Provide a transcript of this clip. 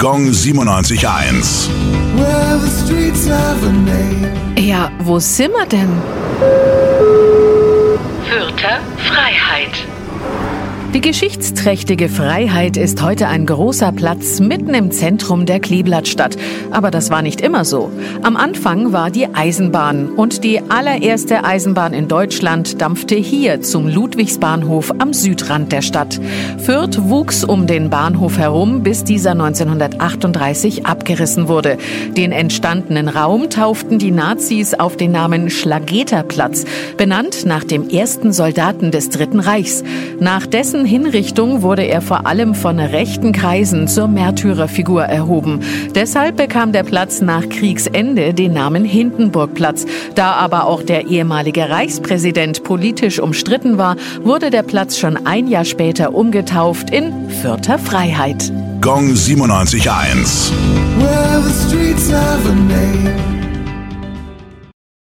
Gong 97.1. Well, the streets have a name. Ja, wo sind wir denn? Fürther Freiheit. Die geschichtsträchtige Freiheit ist heute ein großer Platz mitten im Zentrum der Kleeblattstadt. Aber das war nicht immer so. Am Anfang war die Eisenbahn und die allererste Eisenbahn in Deutschland dampfte hier zum Ludwigsbahnhof am Südrand der Stadt. Fürth wuchs um den Bahnhof herum, bis dieser 1938 abgerissen wurde. Den entstandenen Raum tauften die Nazis auf den Namen Schlageterplatz, benannt nach dem ersten Soldaten des Dritten Reichs. Nach dessen Hinrichtung wurde er vor allem von rechten Kreisen zur Märtyrerfigur erhoben. Deshalb bekam der Platz nach Kriegsende den Namen Hindenburgplatz. Da aber auch der ehemalige Reichspräsident politisch umstritten war, wurde der Platz schon ein Jahr später umgetauft in Fürther Freiheit. Gong 97.1. Well,